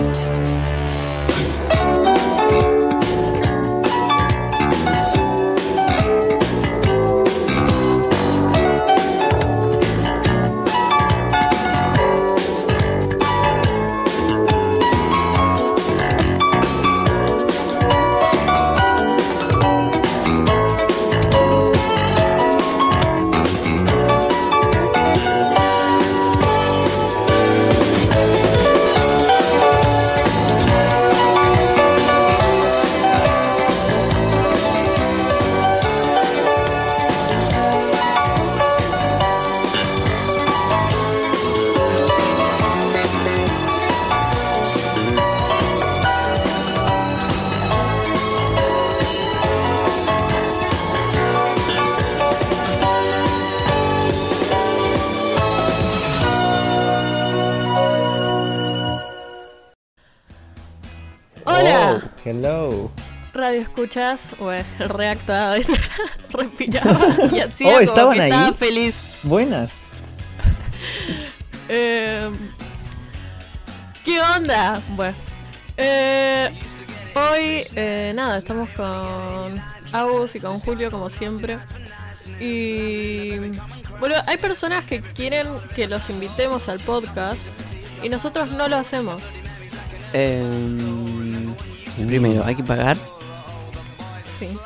Hola, escuchas, bueno, reactuado, respiraba y hacía Oh, como ¿estaban que ahí? estaba feliz. Buenas. Eh, ¿Qué onda? Bueno, eh, hoy eh, nada, estamos con Agus y con Julio como siempre. Y bueno, hay personas que quieren que los invitemos al podcast y nosotros no lo hacemos. Em, primero, hay que pagar. Sí.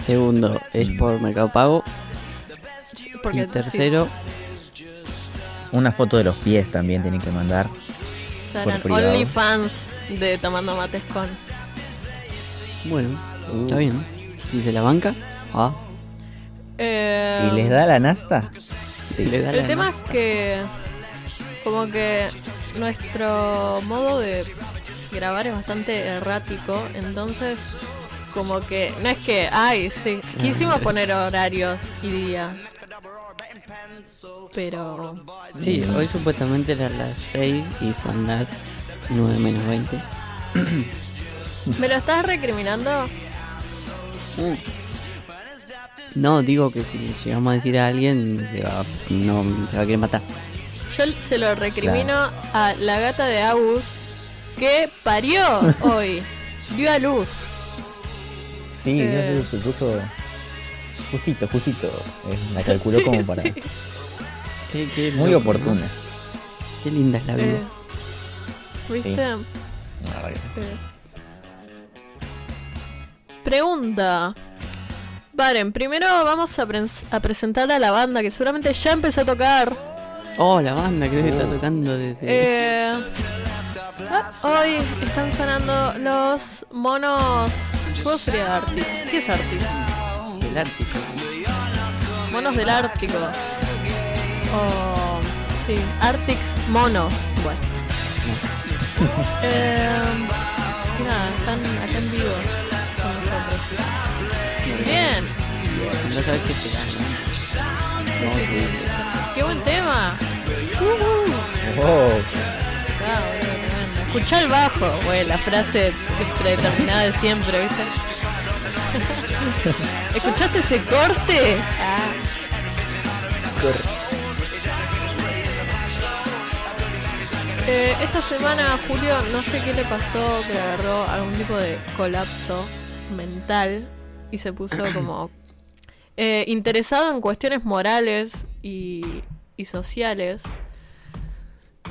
Segundo, es por Mercado Pago. Porque, y tercero, Una foto de los pies también tienen que mandar. serán. OnlyFans de Tomando Mates con. bueno, Uh. está bien. Si se la banca, ah, Eh, Si les da la nasta, si le da El la tema es nasta. que como que nuestro modo de grabar es bastante errático, entonces como que no es que, ay, sí, quisimos poner horarios y días. Pero Sí, hoy supuestamente eran las 6 y son las 9 menos 20. ¿me lo estás recriminando? No, digo que si le llegamos a decir a alguien, se va, no, se va a querer matar. Yo se lo recrimino a la gata de Agus que parió hoy, dio a luz. Sí, Eh. no sé, se puso justito, justito. Eh, La calculó Sí, como para. sí. Qué, qué Muy loco, oportuna. ¿no? Qué linda es la vida. Eh, ¿Viste? Que- Eh. Pregunta. Varen, primero vamos a, pres- a presentar a la banda que seguramente ya empezó a tocar. Oh, la banda que está tocando desde. Eh, hoy están sonando los monos. ¿Cómo sería Arctic? ¿Qué es Arctic? el Ártico. Monos del Ártico. O. Sí, Arctics Monos. Bueno. Eh, nada, están acá en vivo con nosotros. Bien. No sabes qué esperar, ¿no? Sí, sí, sí. ¡Qué buen tema! Oh, Bravo, boludo, tremendo. Escuchá el bajo, güey, la frase predeterminada de siempre, ¿viste? ¿Escuchaste ese corte? Ah. Eh, esta semana Julio no sé qué le pasó, que agarró algún tipo de colapso mental y se puso como eh, interesado en cuestiones morales y, y sociales.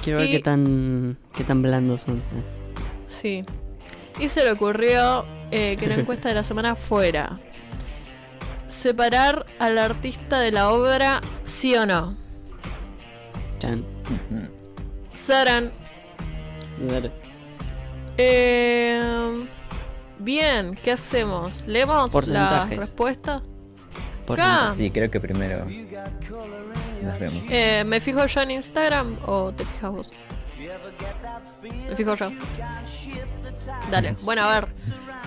Quiero ver qué tan qué tan blandos son. Sí. Y se le ocurrió eh, que la encuesta de la semana fuera separar al artista de la obra, sí o no. Chan. Saran. Dale. Eh, bien, ¿qué hacemos? ¿Leemos las Porcentajes. respuestas? Por sí, creo que primero las vemos. Eh, ¿Me fijo yo en Instagram o te fijas vos? Me fijo yo. Dale, bueno, a ver.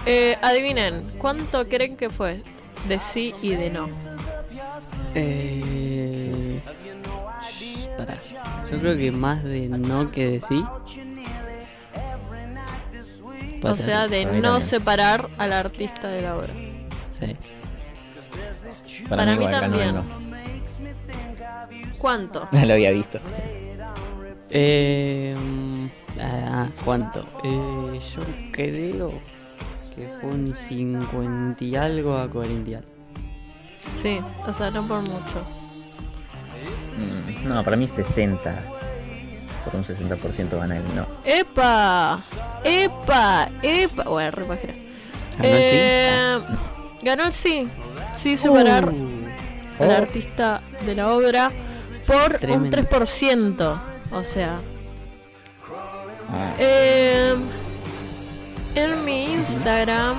Eh, adivinen, ¿cuánto creen que fue? De sí y de no. Eh, pará. Yo creo que más de no que de sí. O sea, de no también. separar al artista de la obra. Sí. para mí también. ¿Cuánto? no. Lo había visto. Eh, mm, ah, ¿Cuánto? Eh, yo creo que fue un 50 y algo a 40 y algo. Sí, o sea, no por mucho. Mm, No, para mí 60. Por un 60% gana él, no. ¡Epa! ¡Epa! ¡Epa! Bueno, re pajera. ¿Ganó el sí? Eh, Ganó el sí. Sí, separar Uh, al Oh. artista de la obra por Tremendo. un 3%. O sea, Ah, eh, en mi Instagram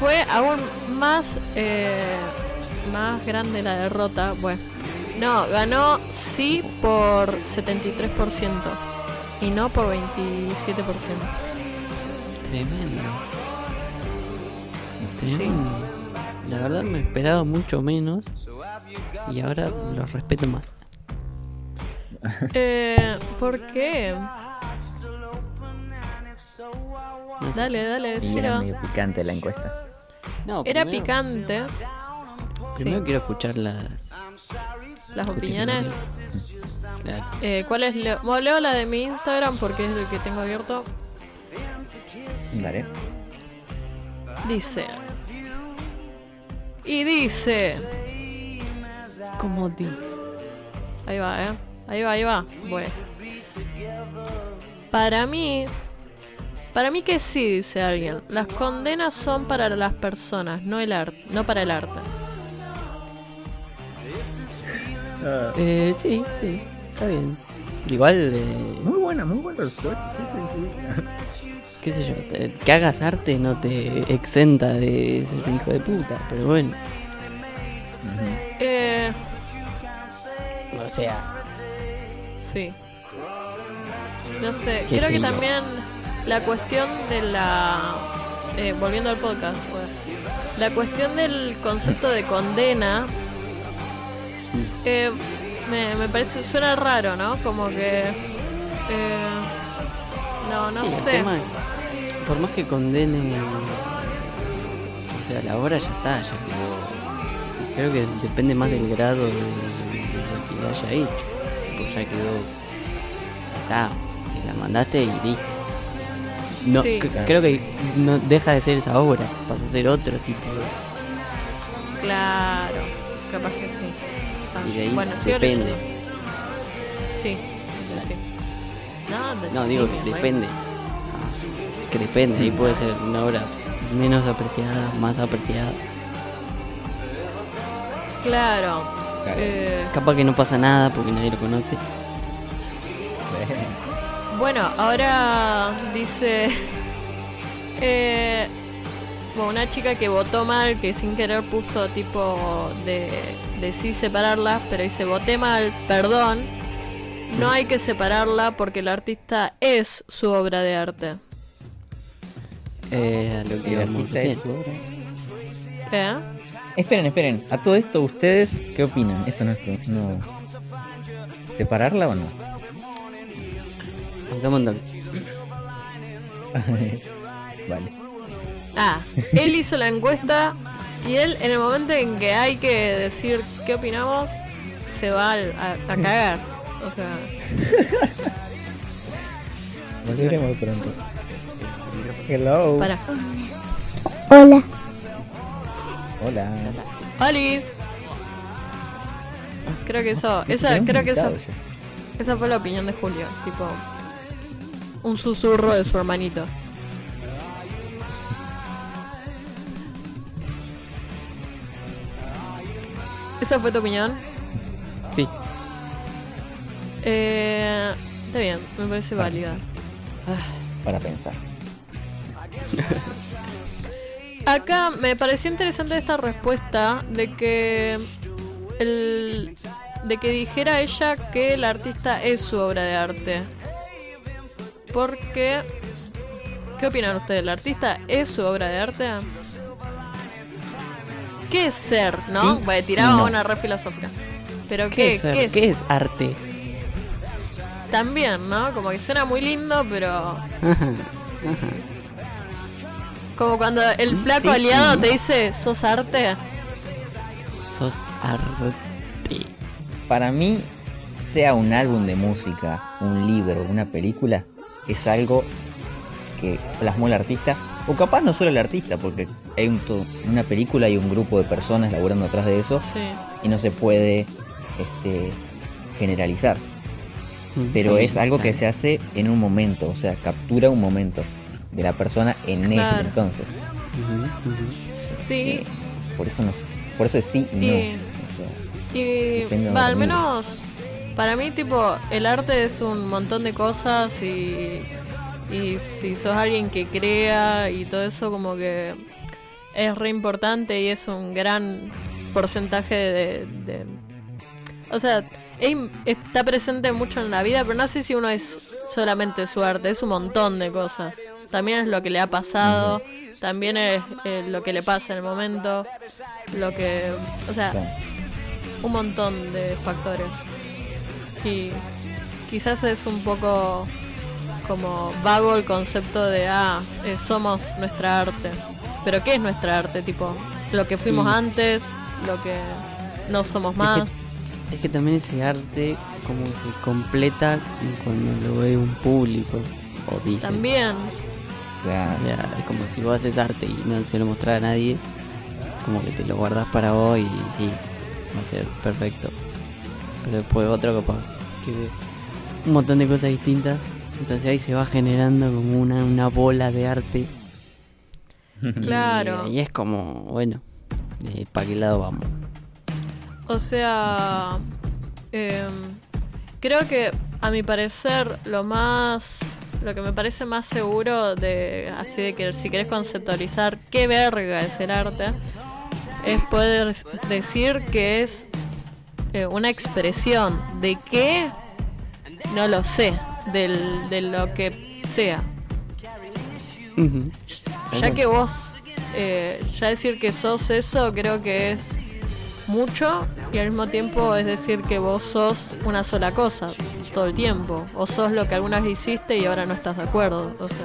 fue aún más eh, más grande la derrota. Bueno, no, ganó sí por 73% y no por 27%. Tremendo. Sí. Tremendo. La verdad me esperaba mucho menos y ahora los respeto más. Eh, ¿Por qué? No sé. Dale, dale, y era decilo. medio picante la encuesta. No, Era primero- picante. Primero Sí. quiero escuchar las Las opiniones. Claro. Eh, ¿Cuál es? Leo? Bueno, leo la de mi Instagram porque es el que tengo abierto. Vale. Dice. Y dice. ¿Cómo dices? Ahí va, eh. Ahí va, ahí va. Bueno. Para mí. Para mí que sí, dice alguien. Las condenas son para las personas, no el arte, no para el arte. Ah, Eh, sí, sí, está bien. Igual, eh, muy buena, muy buena respuesta. Qué sé yo, te- que hagas arte no te exenta de ser un hijo de puta, pero bueno. O sea, sí. No sé, creo que yo. también la cuestión de la... eh, volviendo al podcast, pues, la cuestión del concepto de condena eh, me, me parece, suena raro, ¿no? Como que... eh, no, no sí, sé. tema, por más que condenen, o sea, la obra ya está, ya quedó. Creo que depende más del grado de, lo que haya hecho. Tipo, ya quedó, está, te la mandaste y listo. No, Sí. creo que no deja de ser esa obra, pasa a ser otro tipo de. Claro, capaz que sí. Ah, Y de ahí bueno, depende. Sí, sí. No, de- No, sí, digo, bien, depende. Ah, que depende, ahí puede ser una obra menos apreciada, más apreciada. Claro. Claro. Eh, Capaz que no pasa nada porque nadie lo conoce. bueno, ahora dice. Eh, bueno, una chica que votó mal, que sin querer puso tipo de, de sí separarlas, pero dice voté mal, perdón. No hay que separarla porque el artista es su obra de arte. Eh, a lo que el artista es hacer. su obra. ¿Eh? Esperen, esperen. A todo esto, ¿ustedes qué opinan? Eso no es. No. ¿Separarla o no? Vale. Ah, él hizo la encuesta y él en el momento en que hay que decir qué opinamos, se va al- a, a cagar. O sea, Nos veremos pronto. Hello. para. Hola. Hola. ¡Alice! Creo que eso, esa, creo que ya. esa fue la opinión de Julio, tipo un susurro de su hermanito. ¿Esa fue tu opinión? Sí. Eh, está bien, me parece válida. Para pensar. Acá me pareció interesante esta respuesta de que el de que dijera ella que el artista es su obra de arte. Porque ¿qué opinan ustedes? ¿El artista es su obra de arte? ¿Qué es ser, no? Sí Bueno, tiraba no. una re filosófica. Pero ¿Qué, ¿qué, es, ¿qué, es? qué es arte? También, ¿no? Como que suena muy lindo, pero como cuando el flaco Sí, aliado sí. te dice, "¿Sos arte?" Sos arte. Para mí, sea un álbum de música, un libro, una película, es algo que plasmó el artista, o capaz no solo el artista, porque hay un una película y un grupo de personas laburando atrás de eso Sí. y no se puede este, generalizar. Pero sí, es algo que se hace en un momento, o sea, captura un momento de la persona en Claro. ese entonces. Sí, Por eso no, por eso es sí y no. Y- O sea, y Depende de va, al menos para mí tipo el arte es un montón de cosas y, y si sos alguien que crea y todo eso como que es re importante y es un gran porcentaje de, de- o sea está presente mucho en la vida pero no sé si uno es solamente su arte es un montón de cosas también es lo que le ha pasado también es eh, lo que le pasa en el momento lo que o sea un montón de factores. Y quizás es un poco como vago el concepto de, ah, eh, somos nuestra arte. Pero ¿qué es nuestra arte? Tipo, lo que fuimos antes, lo que no somos Es más. que- Es que también ese arte como que se completa cuando lo ve un público o dice. También, Claro. O sea, es como si vos haces arte y no se lo mostrás a nadie, como que te lo guardas para vos y sí, va a ser perfecto. Pero después otro capaz que ve un montón de cosas distintas, entonces ahí se va generando como una, una bola de arte. Y- Claro. Y, es como, bueno, ¿para qué lado vamos? o sea, em, creo que a mi parecer lo más, lo que me parece más seguro de, así de que si querés conceptualizar qué verga es el arte, es poder decir que es eh, una expresión de qué, no lo sé, del, de lo que sea. Ya que vos, eh, ya decir que sos eso, creo que es mucho y al mismo tiempo es decir que vos sos una sola cosa todo el tiempo. O sos lo que alguna vez hiciste y ahora no estás de acuerdo. O sea.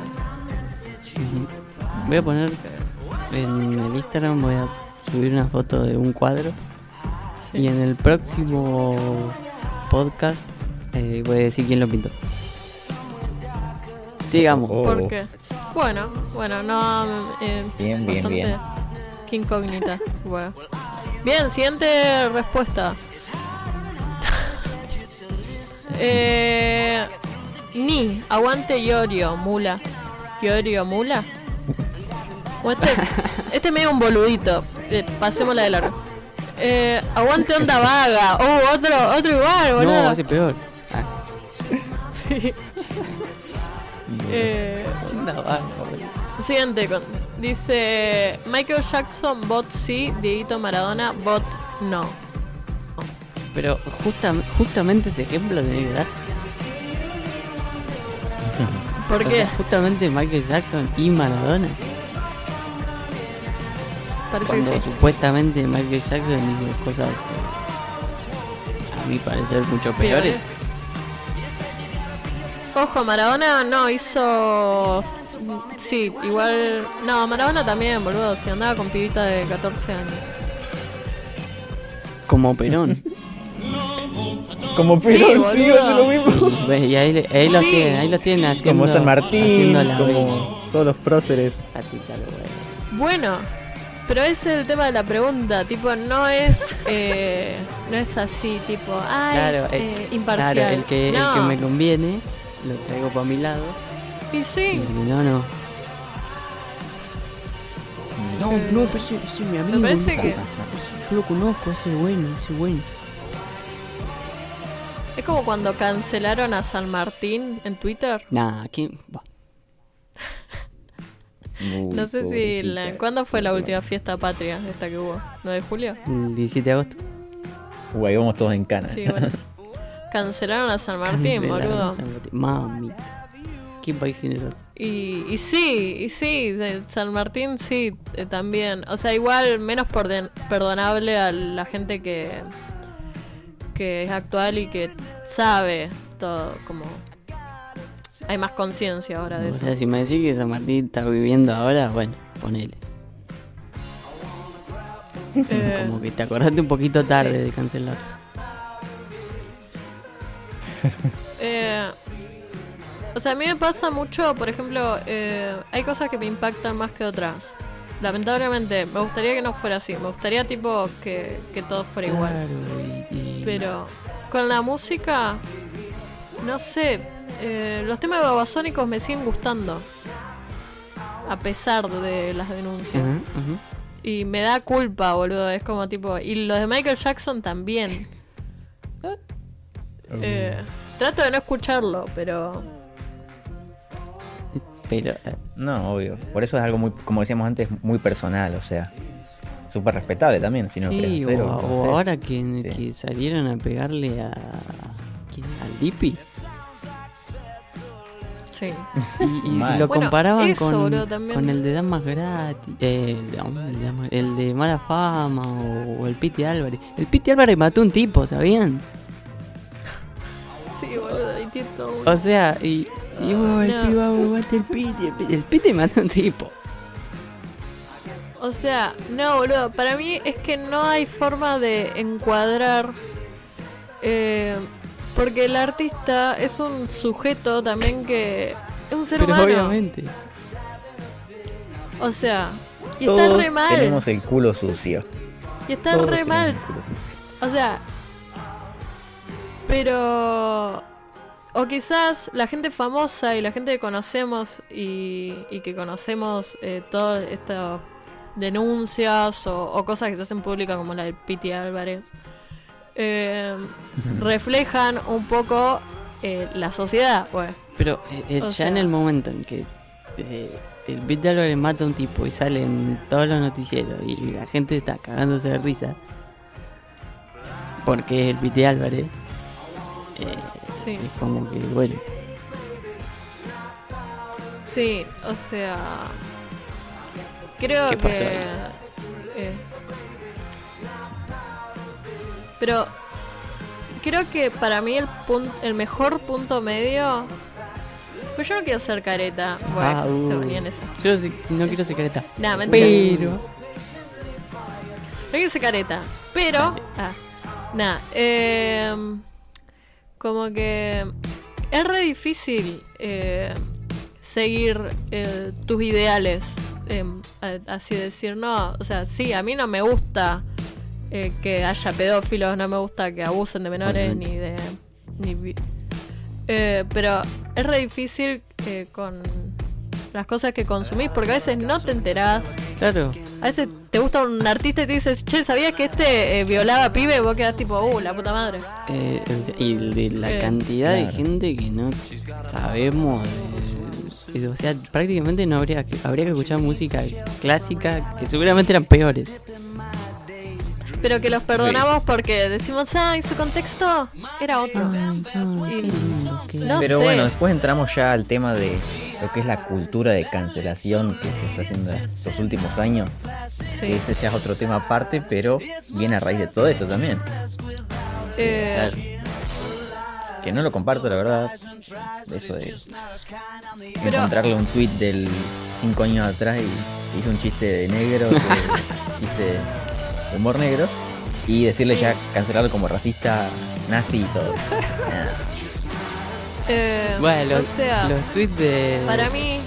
Voy a poner en el Instagram, voy a subir una foto de un cuadro. sí. Y en el próximo podcast eh, voy a decir quién lo pintó. Sigamos. Oh. ¿Por qué? Bueno, bueno, no. eh, Bien, bien, bien. Qué incógnita. Bueno. Bien, siguiente respuesta. Eh, ni, aguante Yorio, mula. Yorio, mula. O este, este es medio un boludito. Eh, pasémosla de largo. Eh, aguante onda vaga. Oh, otro, otro igual, boludo. No, ese peor. Ah, Sí. Eh, onda baja, boludo. Siguiente, con- dice Michael Jackson, bot sí, Dieguito Maradona, bot no. Pero justa- justamente ese ejemplo tenés que dar. ¿Por O qué? sea, justamente Michael Jackson y Maradona. Parece que Cuando sí. supuestamente Michael Jackson hizo cosas a mi parecer mucho peores. Ojo, Maradona no hizo. Sí, igual. No, Maradona también, boludo. Si andaba con pibita de 14 años. Como Perón. Como Sí, Perón, boludo. sí, hacer lo mismo. y, ves, y ahí, ahí los Sí. tienen, ahí los tienen haciendo. Como San Martín, haciendo la como todos los próceres. Bueno, pero ese es el tema de la pregunta. Tipo, no es. eh, no es así, tipo. Ay, Claro, eh, eh, imparcial. claro, el que, no. el que me conviene lo traigo para mi lado. Y Y sí. el que no, no. No, no, pero ese, ese es mi amigo. parece que- Yo lo conozco, ese es bueno, ese es bueno. Es como cuando cancelaron a San Martín en Twitter. Nah, Uy, No sé si. La. ¿Cuándo fue la última fiesta patria esta que hubo? ¿9 de julio? El 17 de agosto. Uy, ahí vamos todos en cana. Sí, bueno. Cancelaron a San Martín, Cancelaron boludo. San Martín. Mami. Qué país generoso. Y, y sí, y sí, San Martín sí, eh, también. O sea, igual menos perdonable a la gente que, que es actual y que sabe todo, como... Hay más conciencia ahora de O eso. sea, si me decís que San Martín está viviendo ahora, bueno, ponele. Eh, Como que te acordaste un poquito tarde de cancelar. Eh, o sea, a mí me pasa mucho, por ejemplo, eh, hay cosas que me impactan más que otras. Lamentablemente, me gustaría que no fuera así. Me gustaría, tipo, que, que todo fuera igual. Claro, y- Pero con la música, no sé, eh, los temas babasónicos me siguen gustando. A pesar de las denuncias. Y me da culpa, boludo. Es como tipo. Y los de Michael Jackson también. Eh, trato de no escucharlo, pero. Pero, eh, No, obvio. Por eso es algo muy, como decíamos antes, muy personal, o sea, súper respetable también, si no sí, o, o- o ahora que, Sí. que salieron a pegarle a. ¿quién? ¿Al Dipi? Sí. Y, y lo Bueno, comparaban eso, con, el de Damas Gratis, eh, el, de- el Mala Fama o, o el Piti Álvarez. El Piti Álvarez mató un tipo, ¿sabían? Sí, boludo. Ahí tiene todo O sea, y. y oh, el No. piba mata el Piti, el Piti. El Piti mató un tipo. O sea, no, boludo. Para mí es que no hay forma de encuadrar. eh, porque el artista es un sujeto también que. Es un ser Pero humano. obviamente. O sea, y Todos está re mal. tenemos el culo sucio. Y está Todos re mal. O sea, pero... O quizás la gente famosa y la gente que conocemos y, y que conocemos eh, estas denuncias o, o cosas que se hacen públicas como la de Piti Álvarez, eh, reflejan un poco eh, la sociedad, pues. Pero eh, eh, ya sea- en el momento en que eh, el Piti Álvarez mata a un tipo y sale en todos los noticieros y la gente está cagándose de risa. Porque es el Piti Álvarez. eh, Sí, es como que, bueno. sí, o sea... Creo ¿Qué que... eh, pero creo que para mí el pun- el mejor punto medio... Pues yo no quiero ser careta. Bueno, ah, se uh, venía en esa. yo no, quiero ser careta. Nah, mentira. Pero. No quiero ser careta. Pero... Ah, nada. eh, como que... Es re difícil eh, seguir eh, tus ideales. Eh, a- así decir, no, o sea, sí, a mí no me gusta eh, que haya pedófilos, no me gusta que abusen de menores Obviamente. ni de... Ni, eh, pero es re difícil eh, con las cosas que consumís, porque a veces no te enterás. Claro. A veces te gusta un artista y te dices, che, ¿sabías que este eh, violaba pibe? Y vos quedás tipo, uh, la puta madre. Eh, y de la Eh, cantidad de gente que no sabemos. O sea, prácticamente no habría que, habría que escuchar música clásica que seguramente eran peores. Pero que los perdonamos porque decimos, ah, en su contexto era otro. Ay, ay, Y- qué lindo, qué no Pero sé. bueno, después entramos ya al tema de lo que es la cultura de cancelación que se está haciendo estos últimos años. Que Sí. ese ya es otro tema aparte, pero viene a raíz de todo esto también. Eh. Que no lo comparto, la verdad. Eso de Pero- encontrarle un tweet del 5 años atrás y hizo un chiste de negro, que- chiste de humor negro, y decirle Sí. ya cancelarlo como racista, nazi y todo. Eh, Bueno, los, o sea, los tweets de, para mí,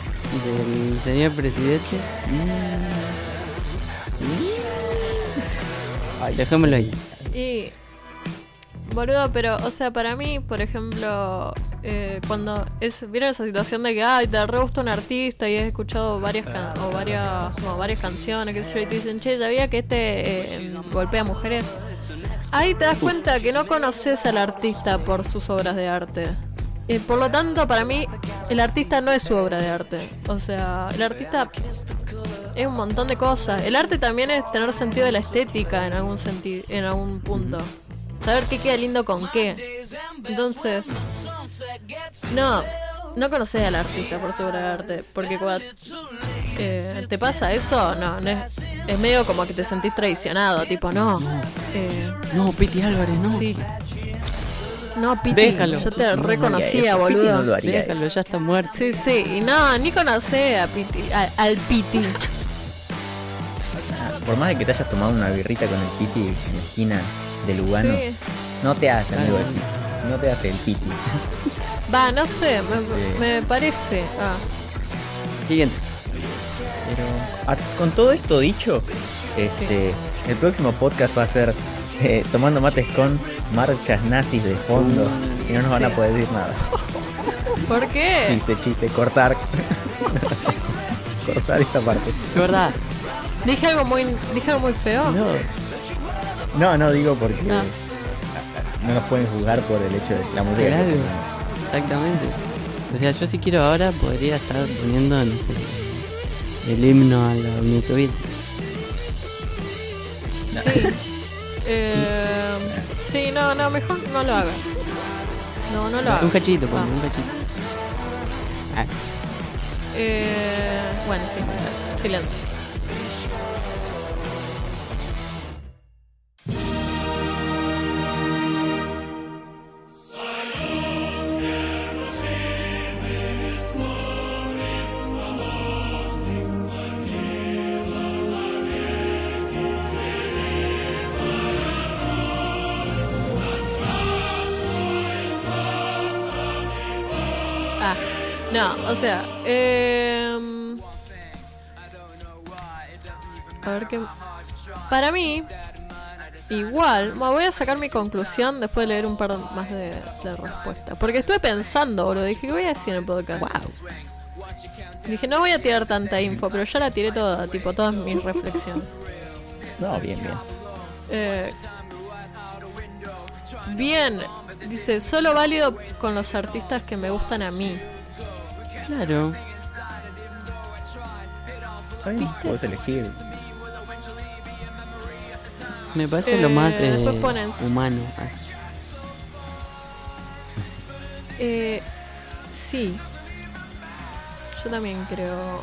del señor presidente. mm, mm. Ay, dejémoslo ahí. Y. Boludo, pero, o sea, para mí, por ejemplo, eh, cuando es vieron esa situación de que, ay, te re gusta un artista y has escuchado varias can- o varias, como varias canciones, que sé yo, y te dicen, che, ¿sabía que este eh, golpea mujeres? Ahí te das cuenta que no conoces al artista por sus obras de arte. Y por lo tanto, para mí, el artista no es su obra de arte. O sea, el artista es un montón de cosas. El arte también es tener sentido de la estética en algún en algún punto. Saber qué queda lindo con qué. Entonces, no, no conoces al artista por su obra de arte, porque cuando eh, te pasa eso, no, no es, es medio como que te sentís traicionado, tipo, no, eh, No, Piti Álvarez, no. sí. No, Piti, Déjalo. yo te No, no reconocía, eso. Piti no boludo. lo haría. Déjalo, ya está muerto. Sí, sí, y no, ni conocé a Piti, a- al Piti. Por más de que te hayas tomado una birrita con el Piti en la esquina de Lugano, Sí. no te hace amigo. Piti. no te hace el piti. Va, no sé, me, me parece. Ah, Siguiente. Pero a- con todo esto dicho, este, el próximo podcast va a ser eh, tomando mates con marchas nazis de fondo y no nos van a poder decir nada. ¿Por qué? Chiste, chiste, cortar. cortar esta parte. Es verdad. Dije algo muy, dije algo muy feo. No. No, no digo porque no nos pueden juzgar por el hecho de la música. que Claro. Exactamente. O sea, yo si quiero ahora podría estar poniendo, no sé, el himno a la Unión Soviética. Sí. Eh, sí, no, no, mejor no lo hagas. No, no lo hagas. Un cachito, pues, Ah. un cachito. Ah, Eh, bueno, sí, silencio. O sea, eh, a ver qué. Para mí, igual, bueno, voy a sacar mi conclusión después de leer un par más de, de respuestas. Porque estuve pensando, boludo, dije, ¿qué voy a decir en el podcast? wow. Dije, no voy a tirar tanta info, pero ya la tiré toda, tipo, todas mis reflexiones. No, bien, bien. Eh, bien, dice, solo válido con los artistas que me gustan a mí. Claro. Bien, Podés elegir. Me parece lo más Eh, eh, después ponen- humano. Ah, Eh, sí. Yo también creo.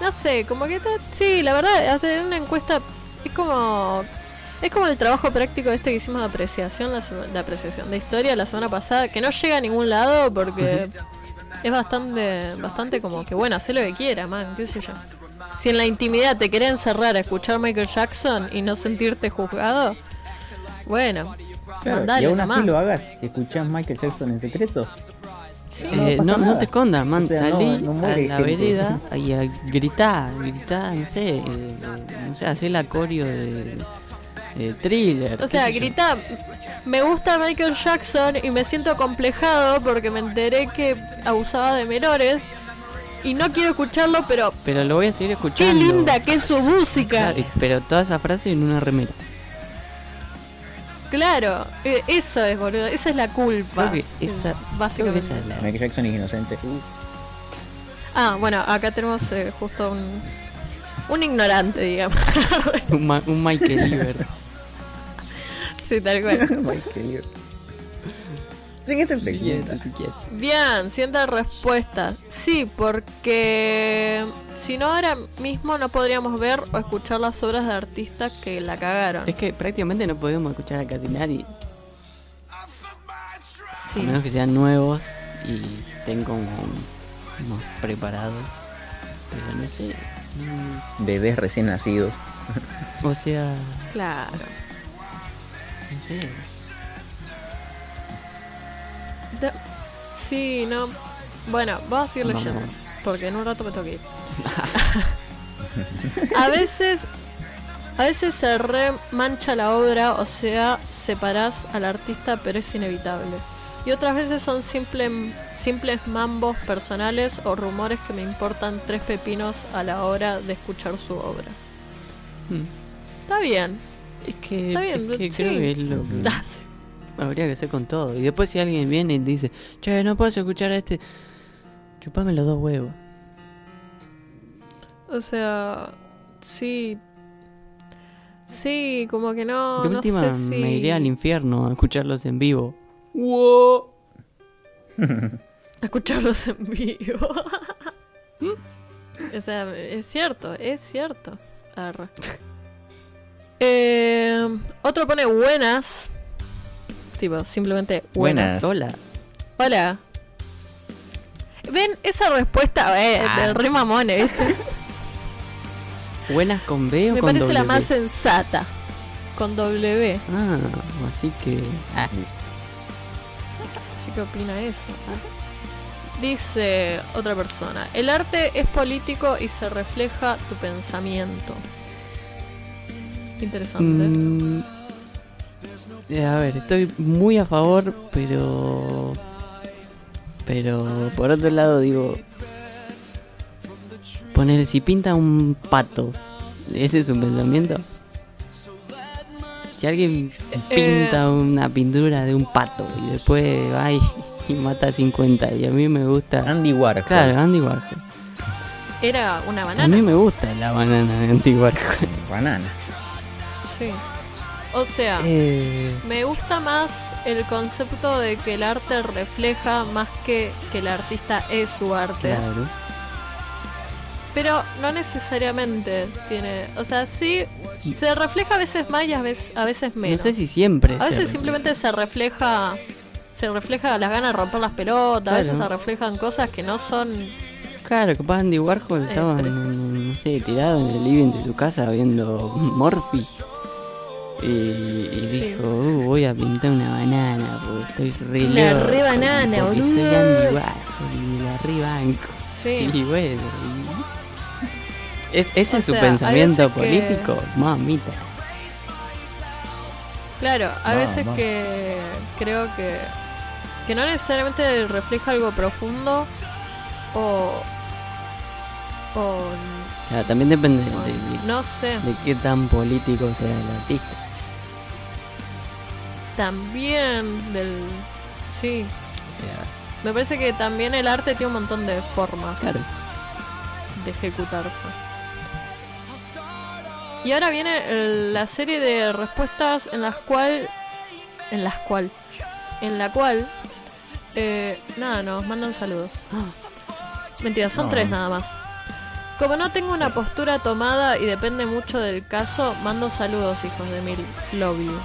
No sé, como que sí, la verdad, hacer una encuesta es como es como el trabajo práctico este que hicimos de apreciación, la de apreciación de historia la semana pasada, que no llega a ningún lado porque es bastante bastante como que bueno, hacer lo que quiera, man, qué sé yo. Si en la intimidad te querés encerrar a escuchar Michael Jackson y no sentirte juzgado, bueno, Claro, mandale y aún así lo hagas si escuchás Michael Jackson en secreto. Sí. Eh, no, no te escondas, man. O sea, Salí no a la gente. vereda y a gritar, gritar, no sé, eh, no sé, hacer la coreo de, de thriller. O sea, grita, me gusta Michael Jackson y me siento complejado porque me enteré que abusaba de menores y no quiero escucharlo, pero Pero lo voy a seguir qué escuchando. linda que es su música. Claro, pero toda esa frase en una remera. Claro, eh, eso es, boludo, esa es la culpa. Creo que esa, creo que básicamente. esa es la- Michael Jackson es inocente. Ah, bueno, acá tenemos eh, justo un, un ignorante, digamos. un, Ma- un Michael. Sí, tal cual. Michael. Siguiente pregunta. Bien, siguiente respuesta. Sí, porque si no ahora mismo no podríamos ver o escuchar las obras de artistas que la cagaron. Es que prácticamente no podemos escuchar a casi nadie, Sí. a menos que sean nuevos y estén como más preparados. Pero no sé. no- Bebés recién nacidos. o sea, Claro. No. Da- Sí, no. Bueno, vamos a seguir leyendo. vamos. Porque en un rato me tengo que ir. a veces. A veces se remancha la obra, o sea, separás al artista, pero es inevitable. Y otras veces son simple, simples mambos personales o rumores que me importan tres pepinos a la hora de escuchar su obra. Mm. Está bien. Es que, bien, es que sí. creo que es lo que Ah, sí. habría que hacer con todo. Y después si alguien viene y dice, che, no puedes escuchar a este, chupame los dos huevos. O sea, sí. Sí, como que no. de no última sé si... me iré al infierno a escucharlos en vivo. ¡Wow! a escucharlos en vivo. o sea, es cierto, es cierto. Arre. Eh, otro pone buenas. Tipo, simplemente buenas. Buenas. Hola. Hola. Ven esa respuesta eh, Ah. del re mamone, ¿viste? ¿Buenas con B o Me con parece la W? más sensata. Con W. Ah, así que... Ah, así que opina eso. Dice otra persona, el arte es político y se refleja tu pensamiento. Interesante. Mm, eh, a ver, estoy muy a favor, pero. Pero por otro lado, digo. Poner, si pinta un pato, ¿ese es un pensamiento? Si alguien pinta una pintura de un pato y después va y, y mata a 50 y a mí me gusta. Andy Warhol. Claro, Andy Warhol. Era una A banana. mí me gusta la banana de Andy Warhol. Banana. Sí. O sea, Eh, me gusta más el concepto de que el arte refleja más que que el artista es su arte. claro. Pero no necesariamente tiene. O sea, sí, se refleja a veces más y a veces, a veces menos. No sé si siempre. A veces simplemente se refleja. Se refleja las ganas de romper las pelotas, a veces se reflejan cosas que no son. Claro, capaz Andy Warhol estaba, no sé, tirado en el living de su casa viendo Morphy. Y, y dijo, "Uh, voy a pintar una banana porque estoy re La loco, re banana, porque soy boludo". Warhol y la re banco. Sí. Y bueno, y- ¿Es, ¿ese O es su sea, pensamiento que- político? Mamita. Claro, Va, veces que creo que. que no necesariamente refleja algo profundo o. o. También depende de, de- no sé. de qué tan político sea el artista. También del. sí. O sea, Me parece que también el arte tiene un montón de formas claro. de ejecutarse. Y ahora viene el- la serie de respuestas en las cual. En las cual. En la cual. eh, nada, nos mandan saludos. Mentira, son No. tres nada más. Como no tengo una postura tomada y depende mucho del caso, mando saludos, hijos de mil. Love you.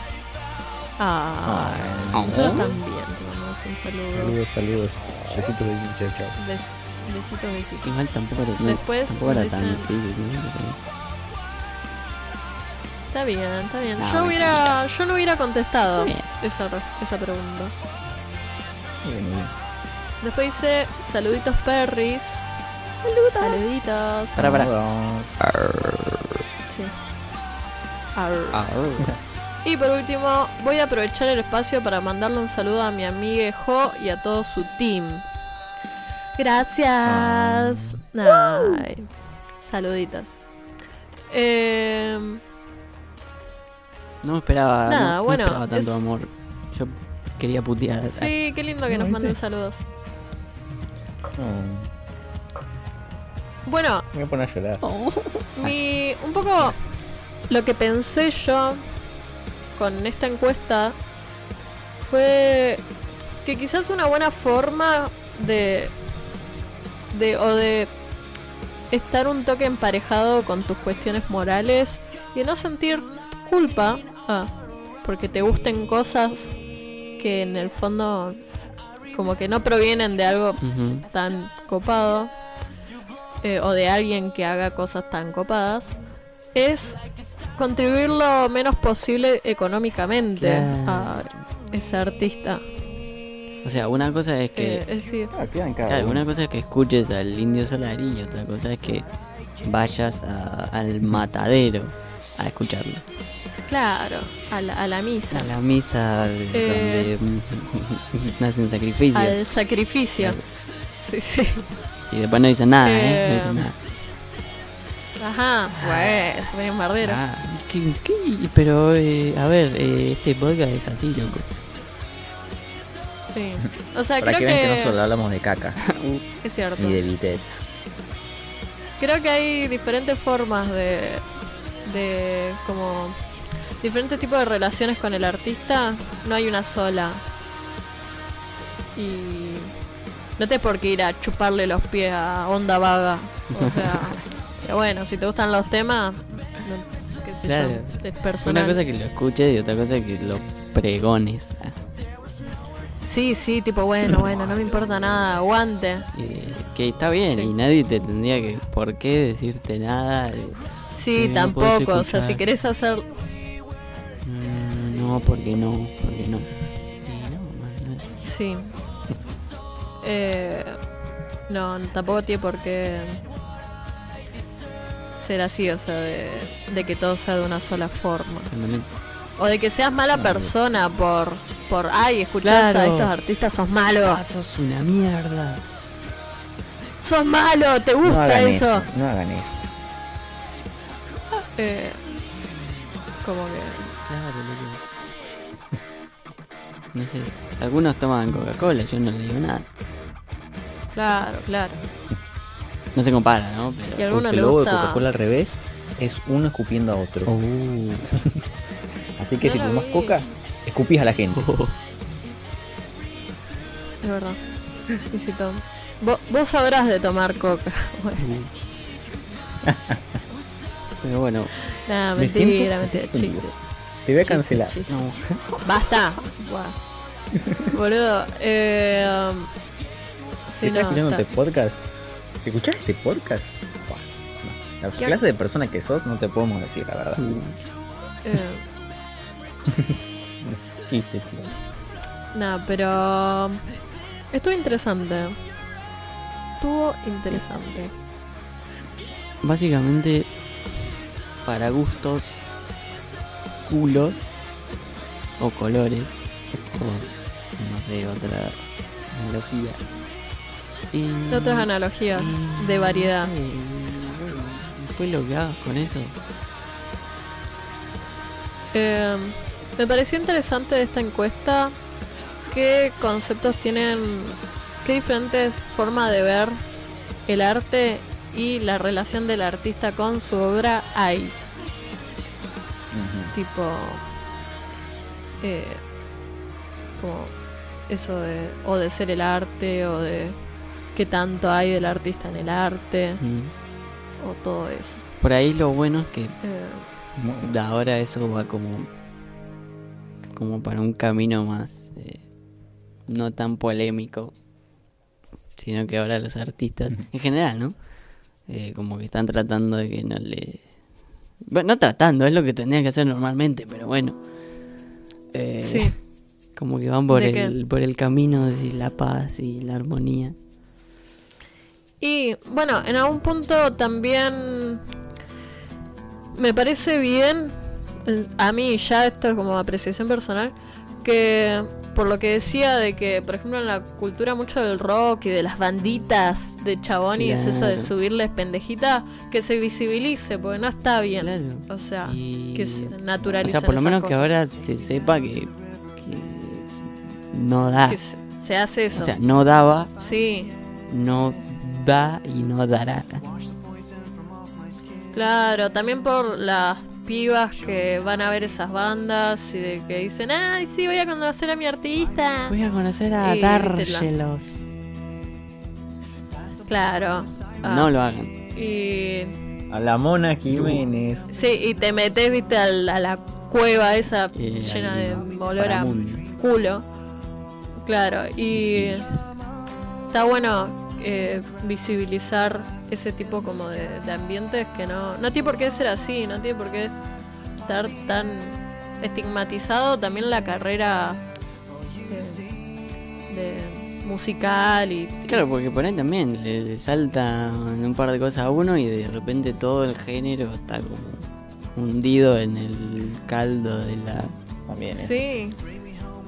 Ah, nosotros también te mandamos un saludo. Saludos, saludos. Besitos de chao, chao. Bes- besitos, besitos. Igual tampoco era, no, Después tampoco era tan dicen- difícil. ¿no? Está bien, está bien. No, yo hubiera, yo no hubiera contestado esa, esa pregunta. Muy bien, muy bien. Después dice saluditos perris. Saluditos. Pará, pará. Sí. Arr. Ah, Y por último, voy a aprovechar el espacio para mandarle un saludo a mi amiga Jo y a todo su team. Gracias. Ay, saluditos. Eh, No me esperaba, Nada, no- no, bueno, esperaba tanto es- amor. Yo quería putear. sí, qué lindo que nos No, manden saludos. No, Bueno, me voy a poner a llorar. Oh. mi, un poco lo que pensé yo con esta encuesta fue que quizás una buena forma de, de o de estar un toque emparejado con tus cuestiones morales y no sentir culpa ah, porque te gusten cosas que en el fondo como que no provienen de algo tan copado eh, o de alguien que haga cosas tan copadas es contribuir lo menos posible económicamente a ese artista. O sea, una cosa es que. Eh, es Ah, Claro, una cosa es que escuches al indio Solari y otra cosa es que vayas a- al matadero a escucharlo. claro, a la, a la misa, A la misa Eh, donde nacen sacrificios. al sacrificio. Sí, sí. Y después no dicen nada, ¿eh? Eh, No dicen nada. Ajá, bueno, se ponía un bardero. Ah, ¿qué, qué? Pero, eh, a ver, eh, este podcast es así, loco. Sí. O sea, Para creo que vean que que, no solo hablamos de caca, es cierto. ni de bitets. Creo que hay diferentes formas de, de como diferentes tipos de relaciones con el artista. No hay una sola. Y no te por qué ir a chuparle los pies a Onda Vaga. O sea, que bueno, si te gustan los temas, no- qué sé yo, Claro. es personal. Una cosa que lo escuches y otra cosa que lo pregones. Ah, Sí, sí, tipo bueno, bueno, no me importa nada, aguante. eh, que está bien Sí. y nadie te tendría que por qué decirte nada. Sí, Eh, podés tampoco. O sea, si querés hacer "Mm, no, porque no, porque no. Y no. Sí. eh, no, tampoco tiene por qué ser así, o sea, de, de que todo sea de una sola forma. O de que seas mala persona por, por ay, escuchás Claro. a estos artistas, sos malo. Ah, sos una mierda. Sos malo, te gusta eso. eso. No hagan eso. Eh, como que. Claro. No sé. Algunos toman Coca-Cola, yo no le digo nada. Claro, claro. No se compara, ¿no? Y Pero. alguno el logo de. Coca-Cola al revés es uno escupiendo a otro. Oh. Así que No si lo tomas vi. coca, escupís a la gente. Es verdad. Y si tom- Vos, vos sabrás de tomar coca. Bueno, Pero bueno, nada, Me mentira, siento mentira, chiste. ofendido. Te voy a chiste, cancelar. chiste. no. Basta. Boludo, eh. um, ¿Te Sí, estás no, está- este podcast? ¿Te escuchás este podcast? No. La ¿Qué? clase de persona que sos no te podemos decir la verdad. eh, Chiste, chiste. Nada, pero. Estuvo interesante. Estuvo interesante. Básicamente, para gustos, culos o colores, o no sé, otra analogía. Y- Otras analogías de variedad. con eso. Eh, me pareció interesante de esta encuesta qué conceptos tienen, qué diferentes formas de ver el arte y la relación del artista con su obra hay. Ujú. Tipo, eh, como eso de, o de ser el arte, o de qué tanto hay del artista en el arte, Mm. o todo eso. Por ahí lo bueno es que Eh, de ahora eso va como como para un camino más eh, no tan polémico sino que ahora los artistas en general no Eh, como que están tratando de que no le bueno no tratando es lo que tendrían que hacer normalmente pero bueno. Eh, sí, como que van por el por el camino de la paz y la armonía Y bueno, en algún punto también me parece bien, a mí ya esto es como apreciación personal, que por lo que decía de que, por ejemplo, en la cultura mucho del rock y de las banditas de chabonis, eso de Claro. subirles pendejita, que se visibilice, porque no está bien. Claro. O sea, Y- que se o naturalicen sea por lo menos que ahora se sepa que, que no da Que se, se hace eso. o sea no daba sí, no da y no dará. Claro, también por las pibas que van a ver esas bandas y de que dicen, ay, sí, voy a conocer a mi artista. Voy a conocer a Y, la- Dárgelos. Claro. Ah, No lo hagan. Y A la Mona Jiménez. sí, y te metes, viste, al- a la cueva esa Eh, llena de olor a culo. Claro, y está bueno eh, visibilizar ese tipo como de, de ambientes que no, no tiene por qué ser así, no tiene por qué estar tan estigmatizado también la carrera eh, de musical y Claro, porque por ahí también le, le salta un par de cosas a uno y de repente todo el género está como hundido en el caldo de la... También. ¿eh? sí,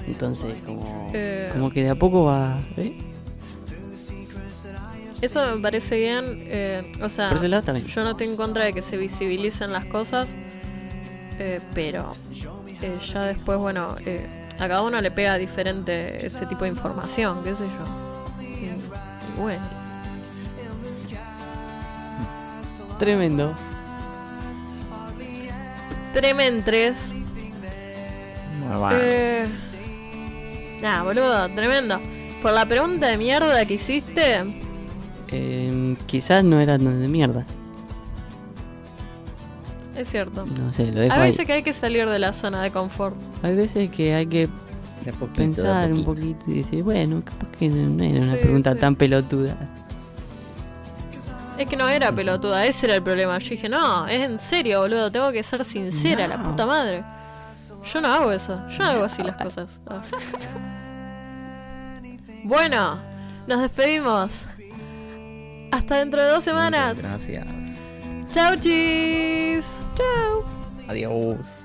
Entonces como, Eh. como que de a poco va... ¿eh? Eso me parece bien, eh, o sea, Por ese lado también. yo no estoy en contra de que se visibilicen las cosas, eh, pero eh, ya después, bueno, eh, a cada uno le pega diferente ese tipo de información, qué sé yo. Y, y bueno, Tremendo. trementres. Muy bueno. Eh, Nada, boludo, tremendo. Por la pregunta de mierda que hiciste, Em, quizás no eran de mierda. Es cierto. No sé, lo dejo Hay veces que hay que salir de la zona de confort. Hay veces que hay que pensar un poquito y decir, bueno, capaz que no era una pregunta tan pelotuda. Es que no era pelotuda, ese era el problema. Yo dije, no, es en serio, boludo, tengo que ser sincera, la puta madre. Yo no hago eso, yo no hago así las cosas. bueno, nos despedimos. Hasta dentro de dos semanas. Gracias. Chau, chis. Chau. Adiós.